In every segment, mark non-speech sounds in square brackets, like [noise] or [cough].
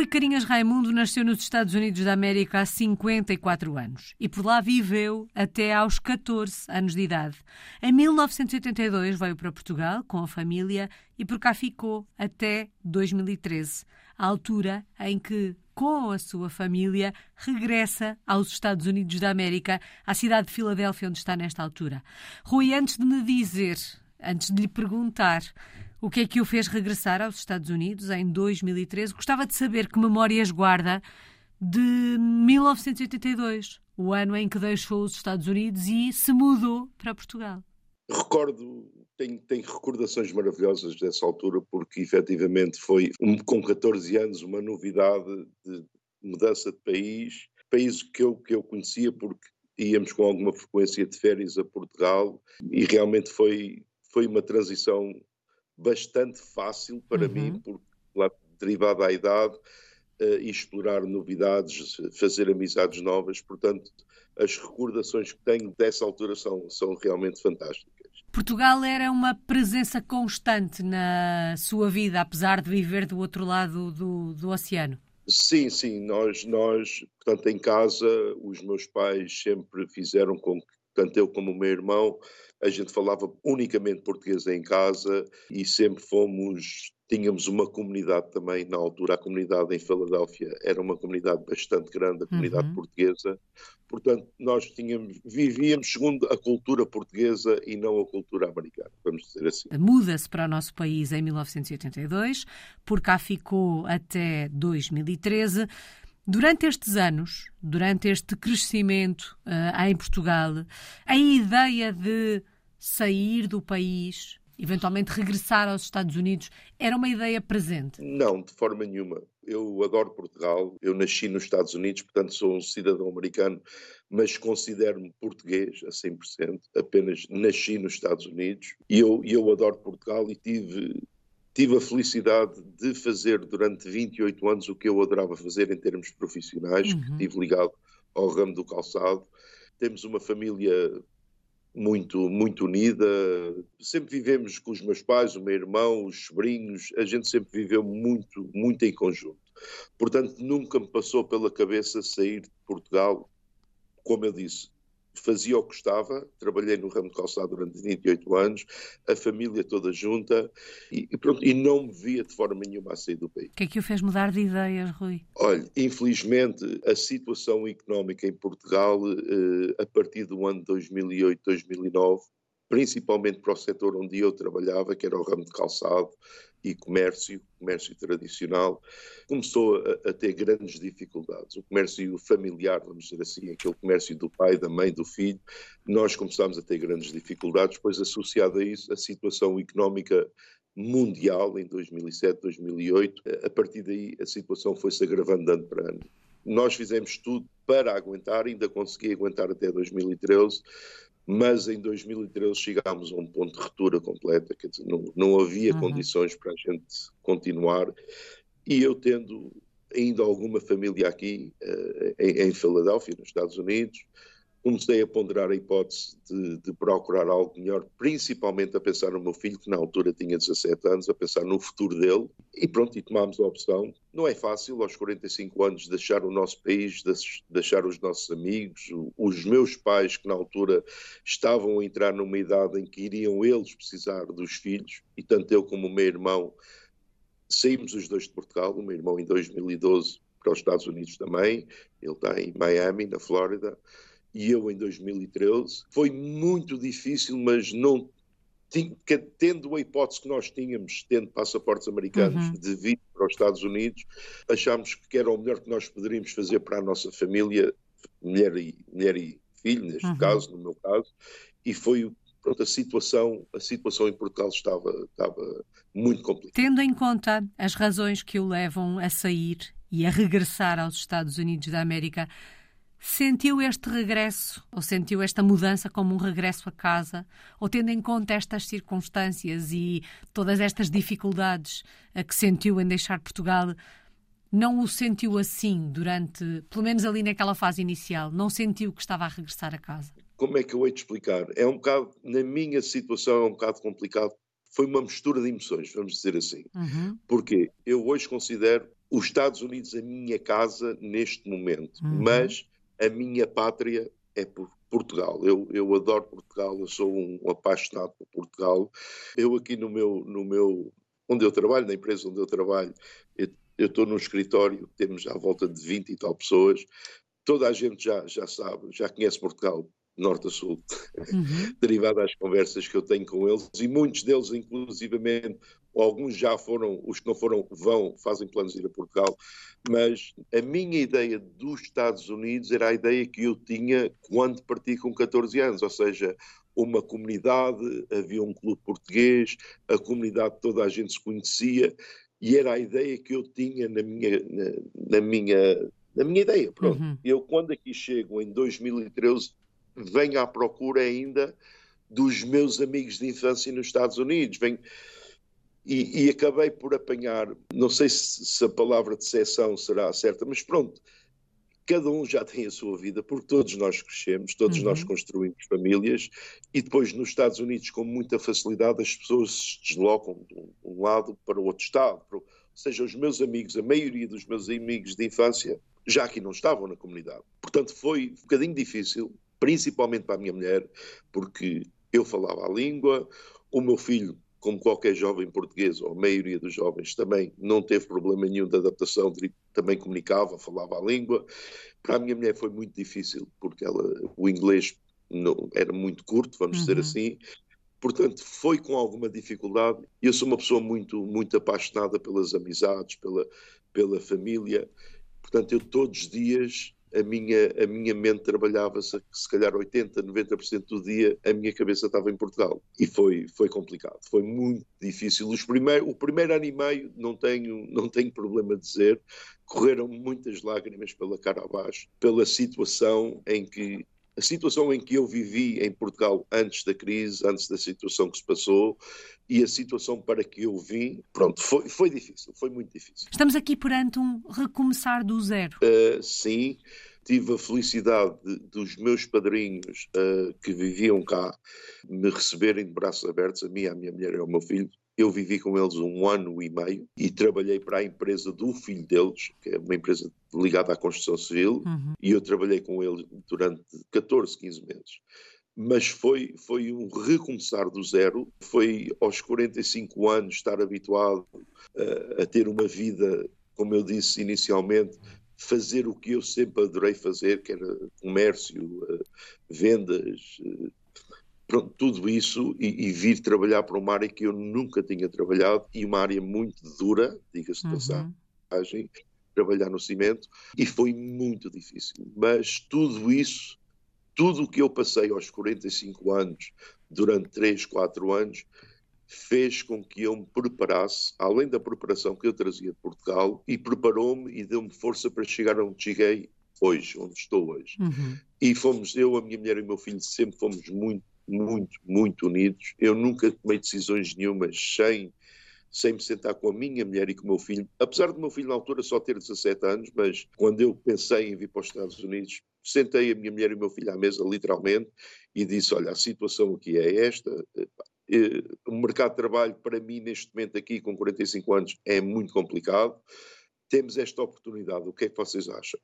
Rui Carinhas Raimundo nasceu nos Estados Unidos da América há 54 anos e por lá viveu até aos 14 anos de idade. Em 1982 veio para Portugal com a família e por cá ficou até 2013, a altura em que, com a sua família, regressa aos Estados Unidos da América, à cidade de Filadélfia, onde está nesta altura. Rui, antes de me dizer, antes de lhe perguntar o que é que o fez regressar aos Estados Unidos em 2013? Gostava de saber que memórias guarda de 1982, o ano em que deixou os Estados Unidos e se mudou para Portugal. Recordo, tenho, tenho recordações maravilhosas dessa altura, porque efetivamente foi, um, com 14 anos, uma novidade de mudança de país, país que eu, que eu conhecia porque íamos com alguma frequência de férias a Portugal e realmente foi, foi uma transição bastante fácil para uhum. mim, porque lá, derivado à idade, uh, explorar novidades, fazer amizades novas, portanto, as recordações que tenho dessa altura são, são realmente fantásticas. Portugal era uma presença constante na sua vida, apesar de viver do outro lado do, do oceano? Sim, sim, nós, nós, portanto, em casa, os meus pais sempre fizeram com que, tanto eu como o meu irmão, a gente falava unicamente português em casa e sempre fomos tínhamos uma comunidade também na altura, a comunidade em Filadélfia era uma comunidade bastante grande, a comunidade uhum. portuguesa, portanto nós tínhamos, vivíamos segundo a cultura portuguesa e não a cultura americana, vamos dizer assim. Muda-se para o nosso país em 1982, por cá ficou até 2013. Durante estes anos, durante este crescimento uh, em Portugal, a ideia de sair do país, eventualmente regressar aos Estados Unidos, era uma ideia presente? Não, de forma nenhuma. Eu adoro Portugal, eu nasci nos Estados Unidos, portanto sou um cidadão americano, mas considero-me português a 100%, apenas nasci nos Estados Unidos e eu, eu adoro Portugal e tive tive a felicidade de fazer durante 28 anos o que eu adorava fazer em termos profissionais, uhum. que estive ligado ao ramo do calçado. Temos uma família muito muito unida. Sempre vivemos com os meus pais, o meu irmão, os sobrinhos, a gente sempre viveu muito muito em conjunto. Portanto, nunca me passou pela cabeça sair de Portugal, como eu disse, fazia o que gostava, trabalhei no ramo de calçado durante 28 anos, a família toda junta e, e, pronto, e não me via de forma nenhuma a sair do país. O que é que o fez mudar de ideias, Rui? Olha, infelizmente a situação económica em Portugal, eh, a partir do ano 2008, 2009, principalmente para o setor onde eu trabalhava, que era o ramo de calçado e comércio, comércio tradicional, começou a, a, ter grandes dificuldades. O comércio familiar, vamos dizer assim, aquele comércio do pai, da mãe, do filho, nós começámos a ter grandes dificuldades, pois associado a isso, a situação económica mundial em 2007, 2008, a partir daí a situação foi-se agravando ano para ano. Nós fizemos tudo para aguentar, ainda consegui aguentar até 2013, mas em 2013 chegámos a um ponto de ruptura completa, quer dizer, não, não havia uhum. condições para a gente continuar, e eu tendo ainda alguma família aqui uh, em, em Filadélfia, nos Estados Unidos, comecei a ponderar a hipótese de, de, procurar algo melhor, principalmente a pensar no meu filho, que na altura tinha 17 anos, a pensar no futuro dele, e pronto, e tomámos a opção. Não é fácil, aos 45 anos, deixar o nosso país, deixar os nossos amigos, os meus pais, que na altura estavam a entrar numa idade em que iriam eles precisar dos filhos, e tanto eu como o meu irmão saímos os dois de Portugal, o meu irmão em 2012 para os Estados Unidos também, ele está em Miami, na Flórida, e eu em 2013. Foi muito difícil, mas não tendo a hipótese que nós tínhamos, tendo passaportes americanos, uhum. de vir para os Estados Unidos, achámos que era o melhor que nós poderíamos fazer para a nossa família, mulher e, mulher e filho, neste uhum. caso, no meu caso, e foi pronto, a situação, a situação em Portugal estava, estava muito complicada. Tendo em conta as razões que o levam a sair e a regressar aos Estados Unidos da América, Sentiu este regresso, ou sentiu esta mudança como um regresso a casa, ou tendo em conta estas circunstâncias e todas estas dificuldades a que sentiu em deixar Portugal, não o sentiu assim durante, pelo menos ali naquela fase inicial? Não sentiu que estava a regressar a casa? Como é que eu hei de explicar? É um bocado, na minha situação, é um bocado complicado. Foi uma mistura de emoções, vamos dizer assim. Uhum. Porque eu hoje considero os Estados Unidos a minha casa neste momento, uhum. mas a minha pátria é por Portugal. Eu, eu adoro Portugal, eu sou um apaixonado por Portugal. Eu aqui no meu, no meu, onde eu trabalho, na empresa onde eu trabalho, eu estou num escritório, temos à volta de 20 e tal pessoas, toda a gente já, já sabe, já conhece Portugal, norte a sul, uhum. [laughs] derivado às conversas que eu tenho com eles, e muitos deles, inclusivamente, alguns já foram, os que não foram, vão, fazem planos de ir a Portugal, mas a minha ideia dos Estados Unidos era a ideia que eu tinha quando parti com 14 anos, ou seja, uma comunidade, havia um clube português, a comunidade toda a gente se conhecia, e era a ideia que eu tinha na minha, na, na minha, na minha ideia, pronto. Uhum. Eu, quando aqui chego, em 2013, venho à procura ainda dos meus amigos de infância nos Estados Unidos, venho e, e, acabei por apanhar, não sei se, se a palavra de decepção será certa, mas pronto, cada um já tem a sua vida, porque todos nós crescemos, todos uhum. nós construímos famílias, e depois nos Estados Unidos, com muita facilidade, as pessoas se deslocam de um, um lado para o outro estado. Para, ou seja, os meus amigos, a maioria dos meus amigos de infância, já aqui não estavam na comunidade. Portanto, foi um bocadinho difícil, principalmente para a minha mulher, porque eu falava a língua, o meu filho como qualquer jovem português, ou a maioria dos jovens, também não teve problema nenhum de adaptação, também comunicava, falava a língua. Para a minha mulher foi muito difícil, porque ela, o inglês não, era muito curto, vamos uhum. dizer assim. Portanto, foi com alguma dificuldade. Eu sou uma pessoa muito, muito apaixonada pelas amizades, pela, pela família. Portanto, eu todos os dias a minha, a minha mente trabalhava se, se calhar 80, 90% do dia, a minha cabeça estava em Portugal. E foi, foi complicado, foi muito difícil. Os primeir, o primeiro ano e meio, não tenho, não tenho problema de dizer, correram muitas lágrimas pela cara abaixo, pela situação em que a situação em que eu vivi em Portugal antes da crise, antes da situação que se passou e a situação para que eu vim, pronto, foi, foi difícil, foi muito difícil. Estamos aqui perante um recomeçar do zero. Uh, sim, tive a felicidade de, dos meus padrinhos uh, que viviam cá me receberem de braços abertos, a mim, a minha mulher e ao meu filho, eu vivi com eles um ano e meio e trabalhei para a empresa do filho deles, que é uma empresa ligada à construção civil, uhum. e eu trabalhei com ele durante 14, 15 meses. Mas foi, foi um recomeçar do zero, foi aos 45 anos estar habituado uh, a ter uma vida, como eu disse inicialmente, fazer o que eu sempre adorei fazer, que era comércio, uh, vendas, uh, Pronto, tudo isso e, e, vir trabalhar para uma área que eu nunca tinha trabalhado e uma área muito dura, diga-se uhum. passagem, trabalhar no cimento, e foi muito difícil. Mas tudo isso, tudo o que eu passei aos 45 anos, durante 3, 4 anos, fez com que eu me preparasse, além da preparação que eu trazia de Portugal, e preparou-me e deu-me força para chegar onde cheguei hoje, onde estou hoje. Uhum. E fomos, eu, a minha mulher e o meu filho, sempre fomos muito muito, muito unidos. Eu nunca tomei decisões nenhumas sem, sem me sentar com a minha mulher e com o meu filho. Apesar do meu filho na altura só ter 17 anos, mas quando eu pensei em vir para os Estados Unidos, sentei a minha mulher e o meu filho à mesa, literalmente, e disse: Olha, a situação aqui é esta. Eh, o mercado de trabalho, para mim, neste momento, aqui com 45 anos, é muito complicado. Temos esta oportunidade, o que é que vocês acham?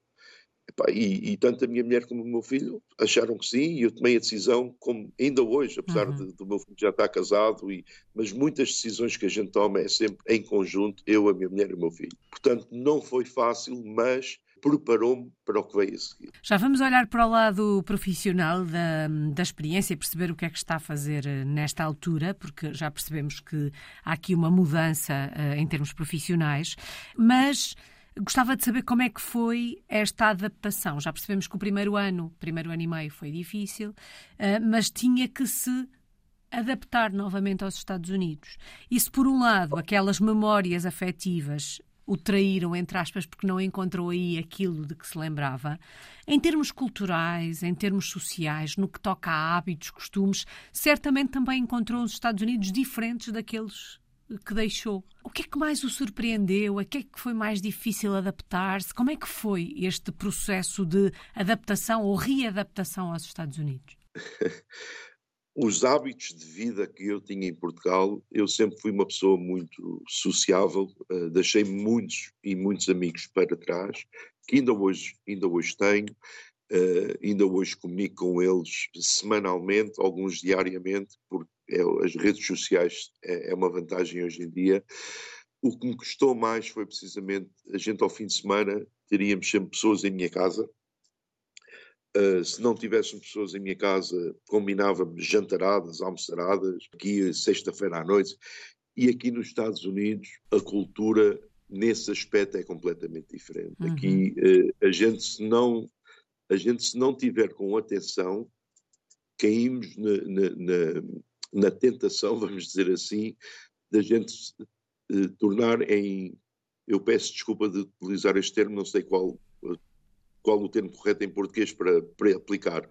Epá, e, e, tanto a minha mulher como o meu filho acharam que sim, e eu tomei a decisão, como ainda hoje, apesar uhum. de, do meu filho já estar casado, e, mas muitas decisões que a gente toma é sempre em conjunto, eu, a minha mulher e o meu filho. Portanto, não foi fácil, mas preparou-me para o que veio a seguir. Já vamos olhar para o lado profissional da, da experiência e perceber o que é que está a fazer eh, nesta altura, porque já percebemos que há aqui uma mudança uh, em termos profissionais, mas Gostava de saber como é que foi esta adaptação. Já percebemos que o primeiro ano, primeiro ano e meio, foi difícil, eh, mas tinha que se adaptar novamente aos Estados Unidos. Se, por um lado, aquelas memórias afetivas o traíram, entre aspas, porque não encontrou aí aquilo de que se lembrava, em termos culturais, em termos sociais, no que toca a hábitos, costumes, certamente também encontrou os Estados Unidos diferentes daqueles que deixou. O que é que mais o surpreendeu? A que é que foi mais difícil adaptar-se? Como é que foi este processo de adaptação ou readaptação aos Estados Unidos? [laughs] os hábitos de vida que eu tinha em Portugal, eu sempre fui uma pessoa muito sociável, uh, deixei muitos e muitos amigos para trás, que ainda hoje, ainda hoje tenho, uh, ainda hoje comunico com eles semanalmente, alguns diariamente, porque é, as redes sociais é, é uma vantagem hoje em dia. O que me custou mais foi precisamente a gente ao fim de semana teríamos sempre pessoas em minha casa, Uh, se não tivéssemos pessoas em minha casa, combinávamos jantaradas, almoçaradas, aqui sexta-feira à noite. E aqui nos Estados Unidos, a cultura nesse aspecto é completamente diferente. Uhum. Aqui uh, a gente se não a gente se não tiver com atenção, caímos na, na, na, na tentação, vamos dizer assim, da gente uh, tornar em eu peço desculpa de utilizar este termo, não sei qual qual o termo correto em português para, para aplicar.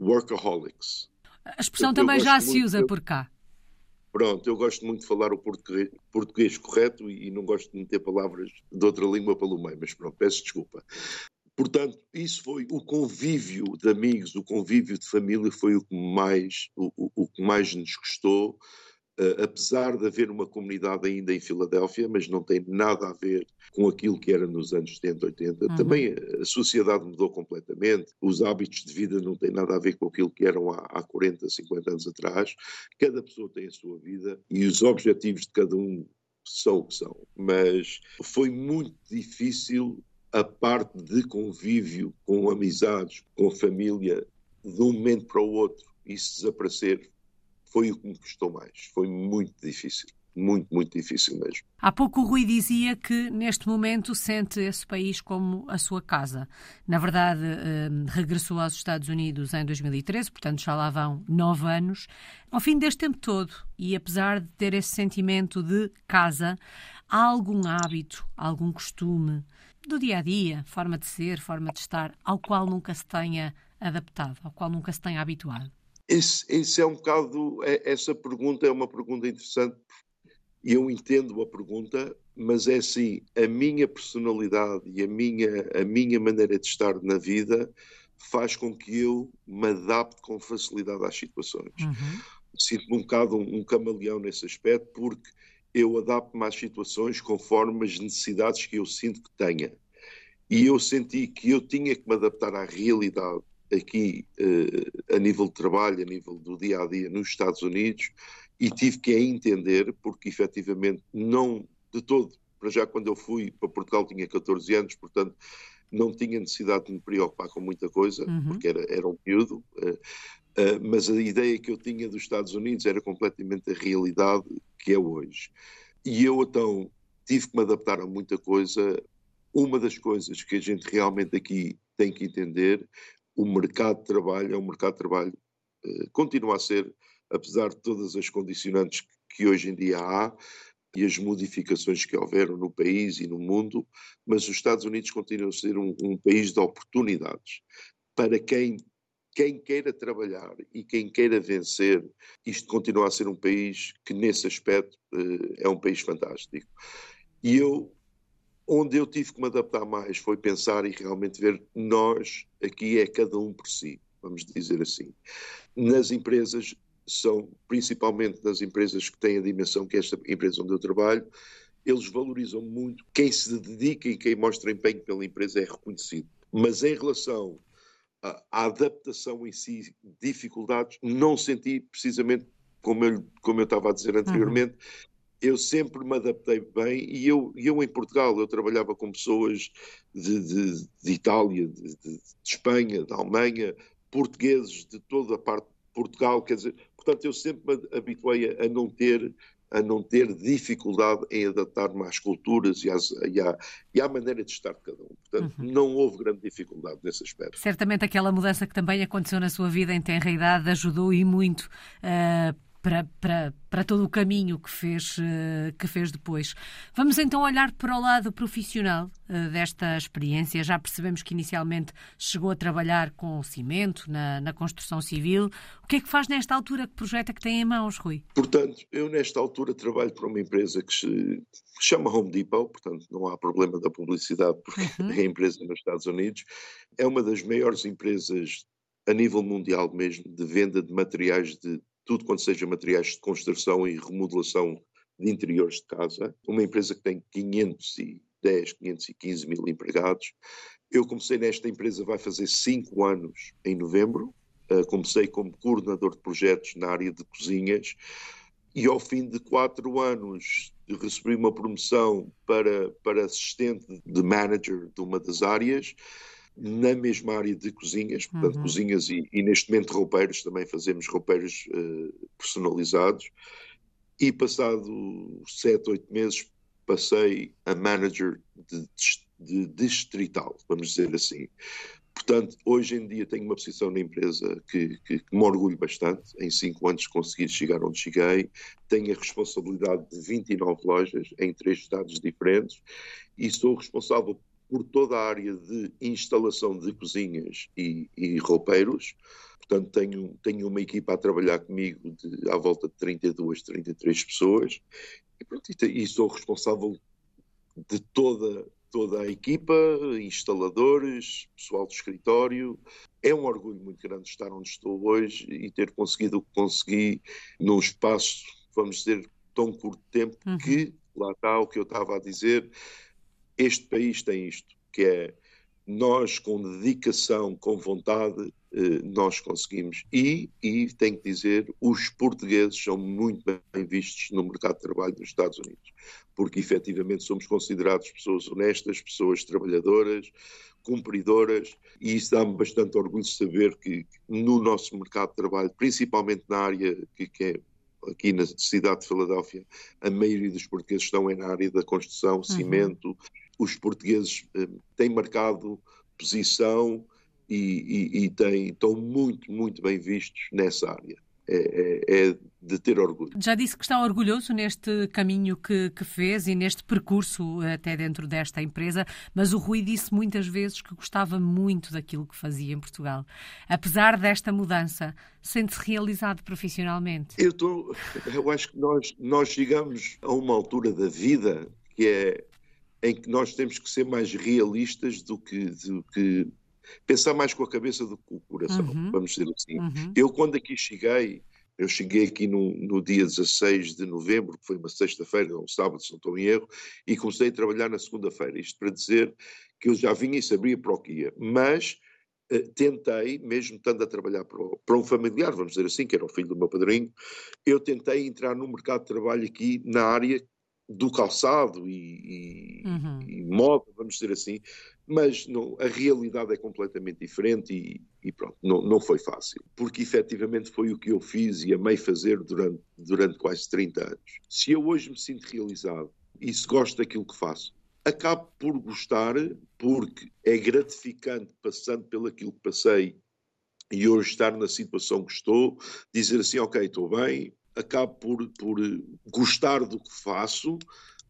Workaholics. A expressão também já se usa por cá. Pronto, eu gosto muito de falar o português, português correto e, e, não gosto de meter palavras de outra língua pelo meio, mas pronto, peço desculpa. Portanto, isso foi o convívio de amigos, o convívio de família foi o que mais, o, o, o que mais nos custou Uh, apesar de haver uma comunidade ainda em Filadélfia, mas não tem nada a ver com aquilo que era nos anos 70, 80. Uhum. Também a sociedade mudou completamente, os hábitos de vida não têm nada a ver com aquilo que eram há, há 40, 50 anos atrás. Cada pessoa tem a sua vida e os objetivos de cada um são o que são. Mas foi muito difícil a parte de convívio com amizades, com família, de um momento para o outro, isso desaparecer foi o que me custou mais. Foi muito difícil. Muito, muito difícil mesmo. Há pouco o Rui dizia que neste momento sente esse país como a sua casa. Na verdade, eh, regressou aos Estados Unidos em 2013, portanto já lá vão nove anos. Ao fim deste tempo todo, e apesar de ter esse sentimento de casa, há algum hábito, algum costume do dia a dia, forma de ser, forma de estar, ao qual nunca se tenha adaptado, ao qual nunca se tenha habituado? Esse, esse é um bocado, é, essa pergunta é uma pergunta interessante eu entendo a pergunta, mas é assim, a minha personalidade e a minha, a minha maneira de estar na vida faz com que eu me adapte com facilidade às situações. Uhum. Sinto-me um bocado um, um camaleão nesse aspecto, porque eu adapto-me às situações conforme as necessidades que eu sinto que tenha. E eu senti que eu tinha que me adaptar à realidade aqui uh, a nível de trabalho, a nível do dia a dia nos Estados Unidos e tive que a entender porque efetivamente não de todo, para já quando eu fui para Portugal tinha 14 anos, portanto não tinha necessidade de me preocupar com muita coisa, uhum. porque era, era um miúdo, uh, uh, mas a ideia que eu tinha dos Estados Unidos era completamente a realidade que é hoje. E eu então tive que me adaptar a muita coisa. Uma das coisas que a gente realmente aqui tem que entender o mercado de trabalho é um mercado de trabalho, eh, continua a ser, apesar de todas as condicionantes que hoje em dia há e as modificações que houveram no país e no mundo, mas os Estados Unidos continuam a ser um, um país de oportunidades. Para quem, quem queira trabalhar e quem queira vencer, isto continua a ser um país que, nesse aspecto, eh, é um país fantástico. E eu Onde eu tive que me adaptar mais foi pensar e realmente ver nós, aqui é cada um por si, vamos dizer assim. Nas empresas, são principalmente nas empresas que têm a dimensão que é esta empresa onde eu trabalho, eles valorizam muito quem se dedica e quem mostra empenho pela empresa é reconhecido. Mas em relação à adaptação em si, dificuldades, não senti precisamente como eu, como eu estava a dizer anteriormente, uhum eu sempre me adaptei bem e eu, eu em Portugal, eu trabalhava com pessoas de, de, de Itália, de, de, Espanha, de Alemanha, portugueses de toda a parte de Portugal, quer dizer, portanto eu sempre me habituei a, a não ter a não ter dificuldade em adaptar-me às culturas e, às, e, à, e, à, maneira de estar de cada um. Portanto, uhum. não houve grande dificuldade nesse aspecto. Certamente aquela mudança que também aconteceu na sua vida em tenra idade ajudou e muito uh, para, para, para todo o caminho que fez, eh, que fez depois. Vamos então olhar para o lado profissional eh, desta experiência. Já percebemos que inicialmente chegou a trabalhar com cimento na, na construção civil. O que é que faz nesta altura? Que projeto é que tem em mãos, Rui? Portanto, eu nesta altura trabalho para uma empresa que se chama Home Depot, portanto não há problema da publicidade porque uhum. [laughs] é empresa nos Estados Unidos. É uma das maiores empresas a nível mundial mesmo, de venda de materiais, de tudo quanto seja materiais de construção e remodelação de interiores de casa. Uma empresa que tem 510, 515 mil empregados. Eu comecei nesta empresa, vai fazer cinco anos em novembro. Uh, comecei como coordenador de projetos na área de cozinhas e ao fim de quatro anos recebi uma promoção para, para assistente de manager de uma das áreas na mesma área de cozinhas, portanto, uhum. cozinhas e, e, neste momento roupeiros, também fazemos roupeiros uh, personalizados. E passado sete, oito meses passei a manager de, de, distrital, vamos dizer assim. Portanto, hoje em dia tenho uma posição na empresa que, que, que, me orgulho bastante. Em cinco anos consegui chegar onde cheguei. Tenho a responsabilidade de 29 lojas em três estados diferentes e sou responsável por toda a área de instalação de cozinhas e, e roupeiros. Portanto, tenho, tenho uma equipa a trabalhar comigo de, à volta de 32, 33 pessoas. E, pronto, e, e sou responsável de toda, toda a equipa, instaladores, pessoal do escritório. É um orgulho muito grande estar onde estou hoje e ter conseguido o que consegui num espaço, vamos dizer, tão curto tempo uhum. que, lá está o que eu estava a dizer, este país tem isto, que é nós com dedicação, com vontade, eh, nós conseguimos. E, e tenho que dizer, os portugueses são muito bem vistos no mercado de trabalho dos Estados Unidos, porque efetivamente somos considerados pessoas honestas, pessoas trabalhadoras, cumpridoras, e isso dá-me bastante orgulho de saber que no nosso mercado de trabalho, principalmente na área que, que é aqui na cidade de Filadélfia, a maioria dos portugueses estão na área da construção, uhum. Os portugueses eh, têm marcado posição e, e, e têm, estão muito, muito bem vistos nessa área. É, é, é, de ter orgulho. Já disse que está orgulhoso neste caminho que, que, fez e neste percurso até dentro desta empresa, mas o Rui disse muitas vezes que gostava muito daquilo que fazia em Portugal. Apesar desta mudança, sente-se realizado profissionalmente? Eu, tô, eu acho que nós, nós chegamos a uma altura da vida que é em que nós temos que ser mais realistas do que, do que pensar mais com a cabeça do que com o coração, uhum. vamos dizer assim. Uhum. Eu, quando aqui cheguei, eu cheguei aqui no, no, dia 16 de novembro, que foi uma sexta-feira, um sábado, se não estou em erro, e comecei a trabalhar na segunda-feira. Isto para dizer que eu já vinha e sabia para o que ia. Mas uh, tentei, mesmo estando a trabalhar para, o, para, um familiar, vamos dizer assim, que era o filho do meu padrinho, eu tentei entrar no mercado de trabalho aqui na área do calçado e, e, uhum. e, moda, vamos dizer assim, mas não, a realidade é completamente diferente e, e, pronto, não, não foi fácil, porque efetivamente foi o que eu fiz e amei fazer durante, durante quase 30 anos. Se eu hoje me sinto realizado e se gosto daquilo que faço, acabo por gostar, porque é gratificante passando pelo aquilo que passei e hoje estar na situação que estou, dizer assim, ok, estou bem, acabo por, por gostar do que faço,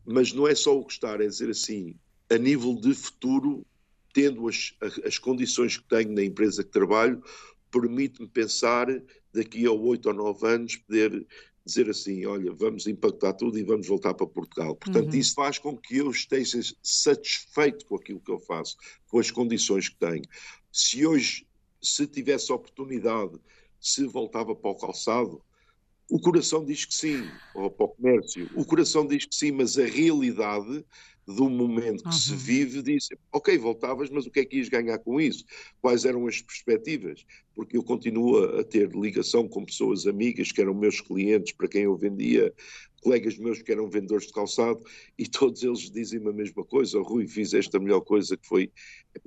mas não é só o gostar, é dizer assim, a nível de futuro, tendo as, as condições que tenho na empresa que trabalho, permite-me pensar daqui a oito ou nove anos poder dizer assim, olha, vamos impactar tudo e vamos voltar para Portugal. Portanto, uhum. isso faz com que eu esteja satisfeito com aquilo que eu faço, com as condições que tenho. Se hoje, se tivesse oportunidade, se voltava para o calçado, o coração diz que sim, ou para o comércio. O coração diz que sim, mas a realidade do momento que uhum. se vive diz, ok, voltavas, mas o que é que ias ganhar com isso? Quais eram as perspectivas? Porque eu continuo a ter ligação com pessoas amigas que eram meus clientes, para quem eu vendia colegas meus que eram vendedores de calçado e todos eles dizem-me a mesma coisa. O Rui, fiz esta melhor coisa que foi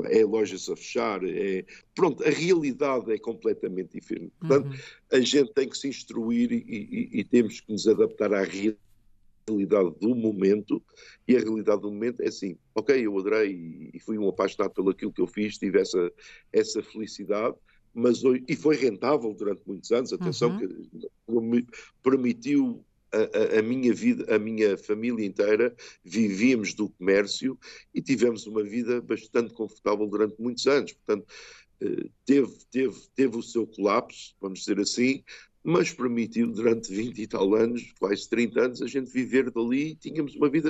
é lojas a fechar. É... Pronto, a realidade é completamente diferente. Portanto, uhum. a gente tem que se instruir e, e, e temos que nos adaptar à realidade do momento e a realidade do momento é assim, ok, eu adorei e fui um apaixonado pelo aquilo que eu fiz, tive essa, essa felicidade, mas e foi rentável durante muitos anos, atenção, uhum. que permitiu a, a, minha vida, a minha família inteira, vivíamos do comércio e tivemos uma vida bastante confortável durante muitos anos. Portanto, eh, teve, teve, teve o seu colapso, vamos dizer assim, mas permitiu durante 20 e tal anos, quase 30 anos, a gente viver dali, tínhamos uma vida,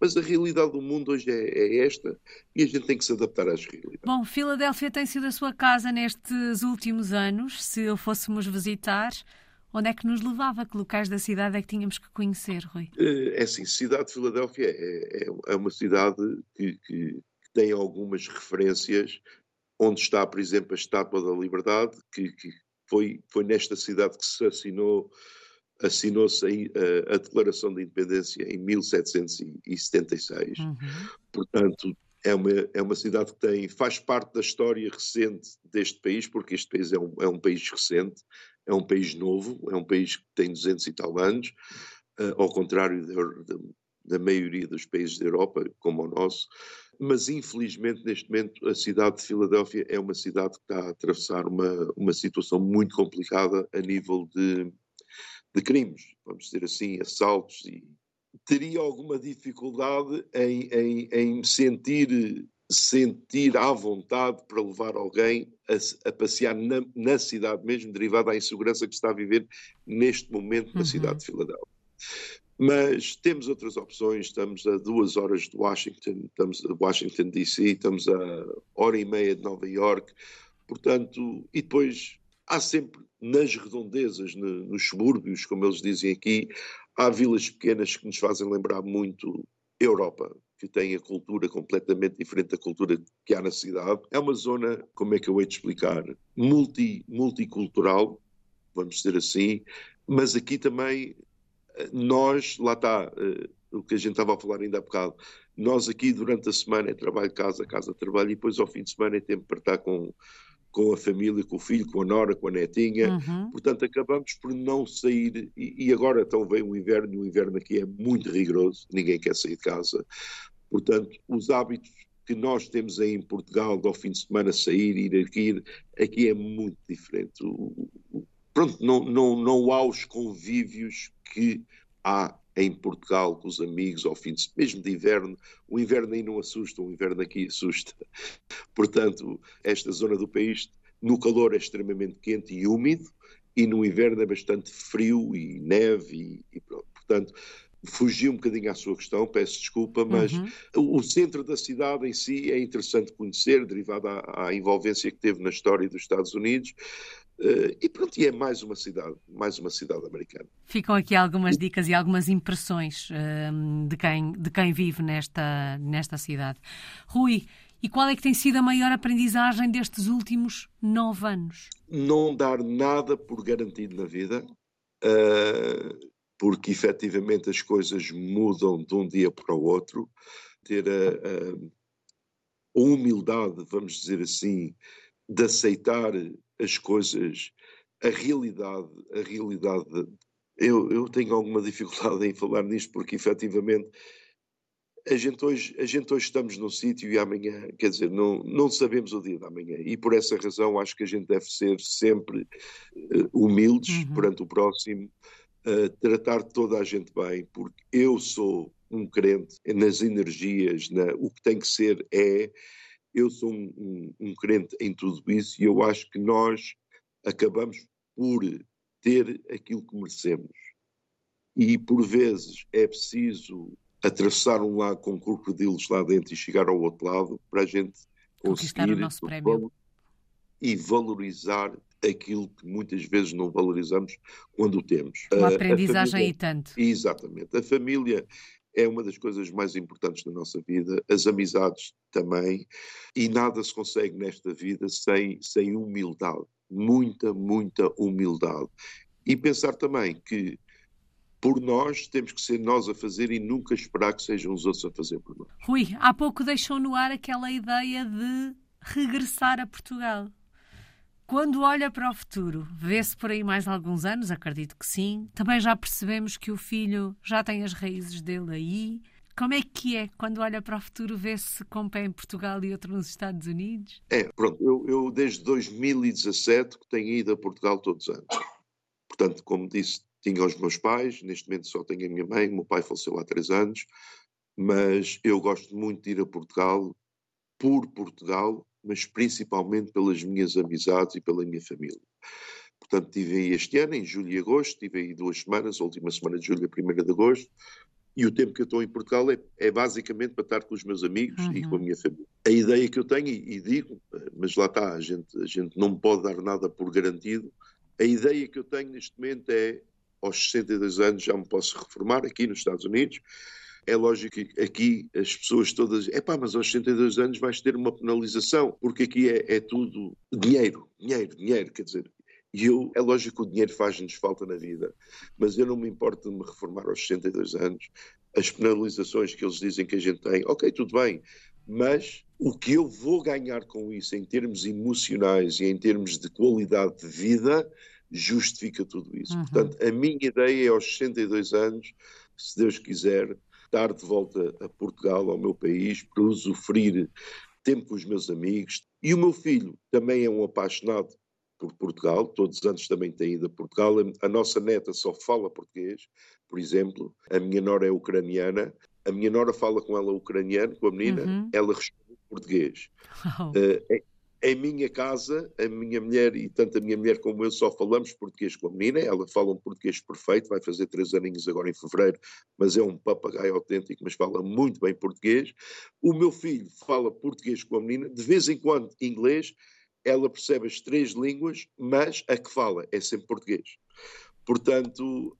mas a realidade do mundo hoje é, é, esta e a gente tem que se adaptar às realidades. Bom, Filadélfia tem sido a sua casa nestes últimos anos, se o fôssemos visitar, onde é que nos levava? Que locais da cidade é que tínhamos que conhecer, Rui? É assim, a cidade de Filadélfia é, é, é uma cidade que, que tem algumas referências, onde está, por exemplo, a Estátua da Liberdade, que, que foi, foi nesta cidade que se assinou assinou-se a, a, Declaração de Independência em 1776. Uhum. Portanto, é uma, é uma cidade que tem, faz parte da história recente deste país, porque este país é um, é um país recente, é um país novo, é um país que tem 200 e tal anos, uh, ao contrário da, da maioria dos países da Europa, como o nosso mas infelizmente neste momento a cidade de Filadélfia é uma cidade que está a atravessar uma, uma situação muito complicada a nível de, de crimes, vamos dizer assim, assaltos e teria alguma dificuldade em, em, em sentir sentir à vontade para levar alguém a, a passear na, na, cidade mesmo, derivada da insegurança que está a viver neste momento na uhum. cidade de Filadélfia. Mas temos outras opções, estamos a duas horas de Washington, estamos a Washington DC, estamos a hora e meia de Nova York, portanto, e depois há sempre nas redondezas, no, nos subúrbios, como eles dizem aqui, há vilas pequenas que nos fazem lembrar muito Europa, que tem a cultura completamente diferente da cultura que há na cidade. É uma zona, como é que eu hei de explicar, multi, multicultural, vamos dizer assim, mas aqui também nós, lá está, uh, o que a gente estava a falar ainda há bocado, nós aqui durante a semana é trabalho, casa, casa, trabalho, e depois ao fim de semana é tempo para estar com, com a família, com o filho, com a nora, com a netinha, uhum. portanto acabamos por não sair, e, e agora então vem o inverno, e o inverno aqui é muito rigoroso, ninguém quer sair de casa, portanto os hábitos que nós temos aí em Portugal, ao fim de semana sair, ir aqui, aqui é muito diferente. O, o, pronto, não, não, não há os convívios que há em Portugal com os amigos ao fim de mesmo de inverno. O inverno aí não assusta, o inverno aqui assusta. Portanto, esta zona do país, no calor é extremamente quente e úmido, e no inverno é bastante frio e neve e, e pronto. Portanto, fugi um bocadinho à sua questão, peço desculpa, mas uhum. o, centro da cidade em si é interessante conhecer, derivado à, à, envolvência que teve na história dos Estados Unidos, Uh, e pronto, e é mais uma cidade, mais uma cidade americana. Ficam aqui algumas dicas e algumas impressões uh, de, quem, de quem vive nesta, nesta cidade. Rui, e qual é que tem sido a maior aprendizagem destes últimos nove anos? Não dar nada por garantido na vida, uh, porque efetivamente as coisas mudam de um dia para o outro. Ter a, a, a humildade, vamos dizer assim, de aceitar as coisas, a realidade, a realidade. Eu, eu tenho alguma dificuldade [laughs] em falar nisto porque efetivamente a gente hoje, a gente hoje estamos num sítio e amanhã, quer dizer, não, não sabemos o dia da manhã. E por essa razão acho que a gente deve ser sempre uh, humildes uhum. perante o próximo, uh, tratar toda a gente bem, porque eu sou um crente nas energias, na, o que tem que ser é, eu sou um, um, um crente em tudo isso e eu acho que nós acabamos por ter aquilo que merecemos. E por vezes é preciso atravessar um lago com crocodilos lá dentro e chegar ao outro lado para a gente conseguir o nosso prémio. e valorizar aquilo que muitas vezes não valorizamos quando o temos. Uma aprendizagem família, e tanto. Exatamente. A família é uma das coisas mais importantes da nossa vida, as amizades também, e nada se consegue nesta vida sem, sem humildade, muita, muita humildade. E pensar também que por nós temos que ser nós a fazer e nunca esperar que sejam os outros a fazer por nós. Rui, há pouco deixou no ar aquela ideia de regressar a Portugal. Quando olha para o futuro, vê-se por aí mais alguns anos? Acredito que sim. Também já percebemos que o filho já tem as raízes dele aí. Como é que é quando olha para o futuro, vê-se com pé em Portugal e outro nos Estados Unidos? É, pronto, eu, eu desde 2017 que tenho ido a Portugal todos os anos. Portanto, como disse, tinha os meus pais, neste momento só tenho a minha mãe, o meu pai faleceu há três anos, mas eu gosto muito de ir a Portugal por Portugal mas principalmente pelas minhas amizades e pela minha família. Portanto, estive aí este ano, em julho e agosto, estive aí duas semanas, a última semana de julho e a primeira de agosto, e o tempo que eu estou em Portugal é, é basicamente para estar com os meus amigos uhum. e com a uhum. minha família. A ideia que eu tenho, e, e digo, mas lá está, a gente, a gente não pode dar nada por garantido, a ideia que eu tenho neste momento é, aos 62 anos já me posso reformar aqui nos Estados Unidos, é lógico que aqui as pessoas todas, é pá, mas aos 62 anos vais ter uma penalização, porque aqui é, é tudo dinheiro, dinheiro, dinheiro, quer dizer, e eu, é lógico que o dinheiro faz-nos falta na vida, mas eu não me importo de me reformar aos 62 anos. As penalizações que eles dizem que a gente tem, ok, tudo bem, mas o que eu vou ganhar com isso em termos emocionais e em termos de qualidade de vida justifica tudo isso. Uhum. Portanto, a minha ideia é aos 62 anos, se Deus quiser, estar de volta a Portugal, ao meu país, para usufruir tempo com os meus amigos. E o meu filho também é um apaixonado por Portugal, todos os anos também tem ido a Portugal. A nossa neta só fala português, por exemplo. A minha nora é ucraniana. A minha nora fala com ela ucraniano, com a menina, uhum. ela responde português. [laughs] Uh, em minha casa, a minha mulher e tanto a minha mulher como eu só falamos português com a menina. Ela fala um português perfeito, vai fazer três aninhos agora em fevereiro, mas é um papagaio autêntico, mas fala muito bem português. O meu filho fala português com a menina, de vez em quando inglês. Ela percebe as três línguas, mas a que fala é sempre português. Portanto,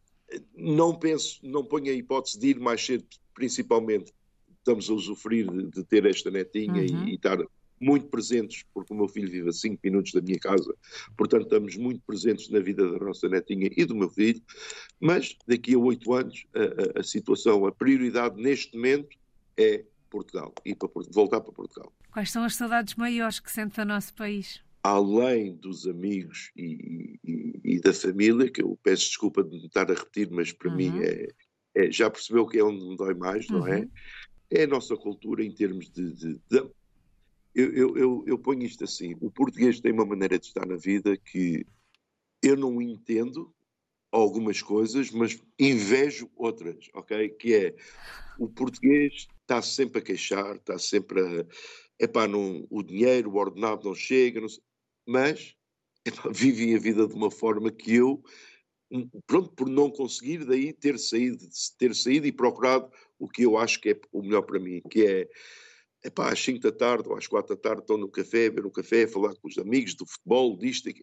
não penso, não ponho a hipótese de ir mais cedo, principalmente estamos a usufruir de, de ter esta netinha uhum. e, e estar muito presentes, porque o meu filho vive a 5 minutos da minha casa, portanto estamos muito presentes na vida da nossa netinha e do meu filho, mas daqui a oito anos a, a, a, situação, a prioridade neste momento é Portugal e para, voltar para Portugal. Quais são as saudades maiores que sente do nosso país? Além dos amigos e, e, e, da família, que eu peço desculpa de me estar a repetir, mas para uhum. mim é, é, já percebeu que é onde me dói mais, não é? uhum. é? É a nossa cultura em termos de, de, de eu, eu, eu, eu ponho isto assim: o português tem uma maneira de estar na vida que eu não entendo algumas coisas, mas invejo outras, ok? Que é o português está sempre a queixar, está sempre a. Epá, não, o dinheiro, o ordenado não chega, não, mas epá, [laughs] vivem a vida de uma forma que eu, pronto, por não conseguir daí ter saído, ter saído e procurado o que eu acho que é o melhor para mim, que é epá, às 5 da tarde ou às 4 da tarde estão no café, beber um café, falar com os amigos do futebol, disto, aqui.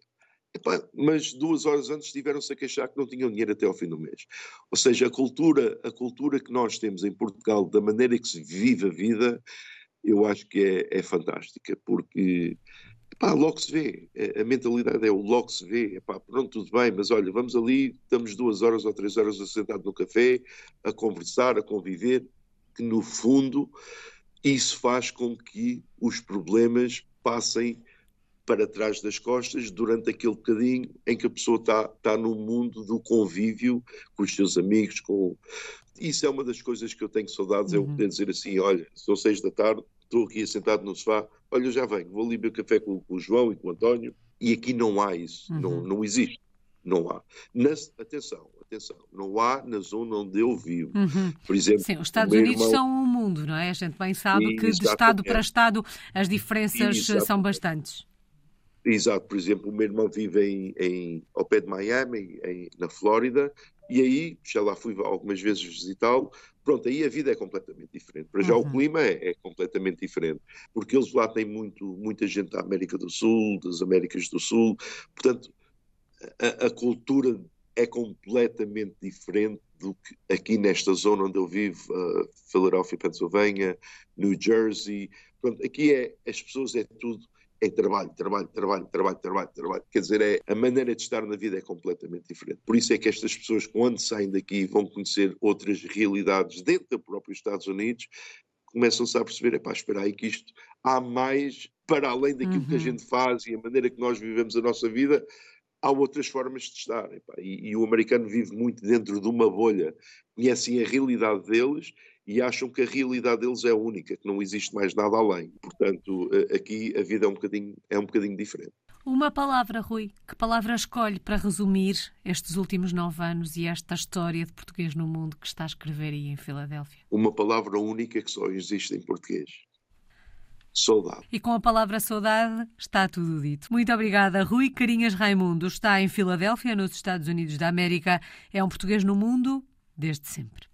Epá, mas duas horas antes tiveram-se a queixar que não tinham dinheiro até ao fim do mês. Ou seja, a cultura, a cultura que nós temos em Portugal, da maneira que se vive a vida, eu acho que é, é fantástica, porque epá, logo se vê, a, mentalidade é o logo se vê, epá, pronto, tudo bem, mas olha, vamos ali, estamos duas horas ou três horas sentados no café, a conversar, a conviver, que no fundo isso faz com que os problemas passem para trás das costas durante aquele bocadinho em que a pessoa está, está no mundo do convívio com os seus amigos. Com... Isso é uma das coisas que eu tenho saudades, uhum. é poder dizer assim, olha, são seis da tarde, estou aqui sentado no sofá, olha, eu já venho, vou ali beber café com, com, o João e com o António, e aqui não há isso, uhum. não, não existe, não há. Atenção, atenção, não há na zona onde eu vivo. Uhum. Por exemplo, Sim, os Estados Unidos irmão... são mundo, não é? A gente bem sabe que de Estado para Estado as diferenças são bastantes. Exato, por exemplo, o meu irmão vive em, em ao pé de Miami, em, na Flórida, e aí já lá fui algumas vezes visitá-lo. Pronto, aí a vida é completamente diferente. Para já uhum. o clima é, é, completamente diferente, porque eles lá têm muito, muita gente da América do Sul, das Américas do Sul, portanto, a, a cultura é completamente diferente do que aqui nesta zona onde eu vivo, uh, Philadelphia, Pennsylvania, New Jersey. Pronto, aqui é, as pessoas é tudo, é trabalho, trabalho, trabalho, trabalho, trabalho, trabalho. Quer dizer, é, a maneira de estar na vida é completamente diferente. Por isso é que estas pessoas, quando saem daqui, vão conhecer outras realidades dentro do próprio Estados Unidos, começam-se a perceber, é pá, espera aí que isto há mais para além daquilo uhum. que a uhum. gente faz e a maneira que nós vivemos a nossa vida, há outras formas de estar. E, e, o americano vive muito dentro de uma bolha, conhecem a realidade deles e acham que a realidade deles é única, que não existe mais nada além. Portanto, aqui a vida é um bocadinho, é um bocadinho diferente. Uma palavra, Rui. Que palavra escolhe para resumir estes últimos nove anos e esta história de português no mundo que está a escrever aí em Filadélfia? Uma palavra única que só existe em português. Saudade. E com a palavra saudade está tudo dito. Muito obrigada. Rui Carinhas Raimundo está em Filadélfia, nos Estados Unidos da América. É um português no mundo desde sempre.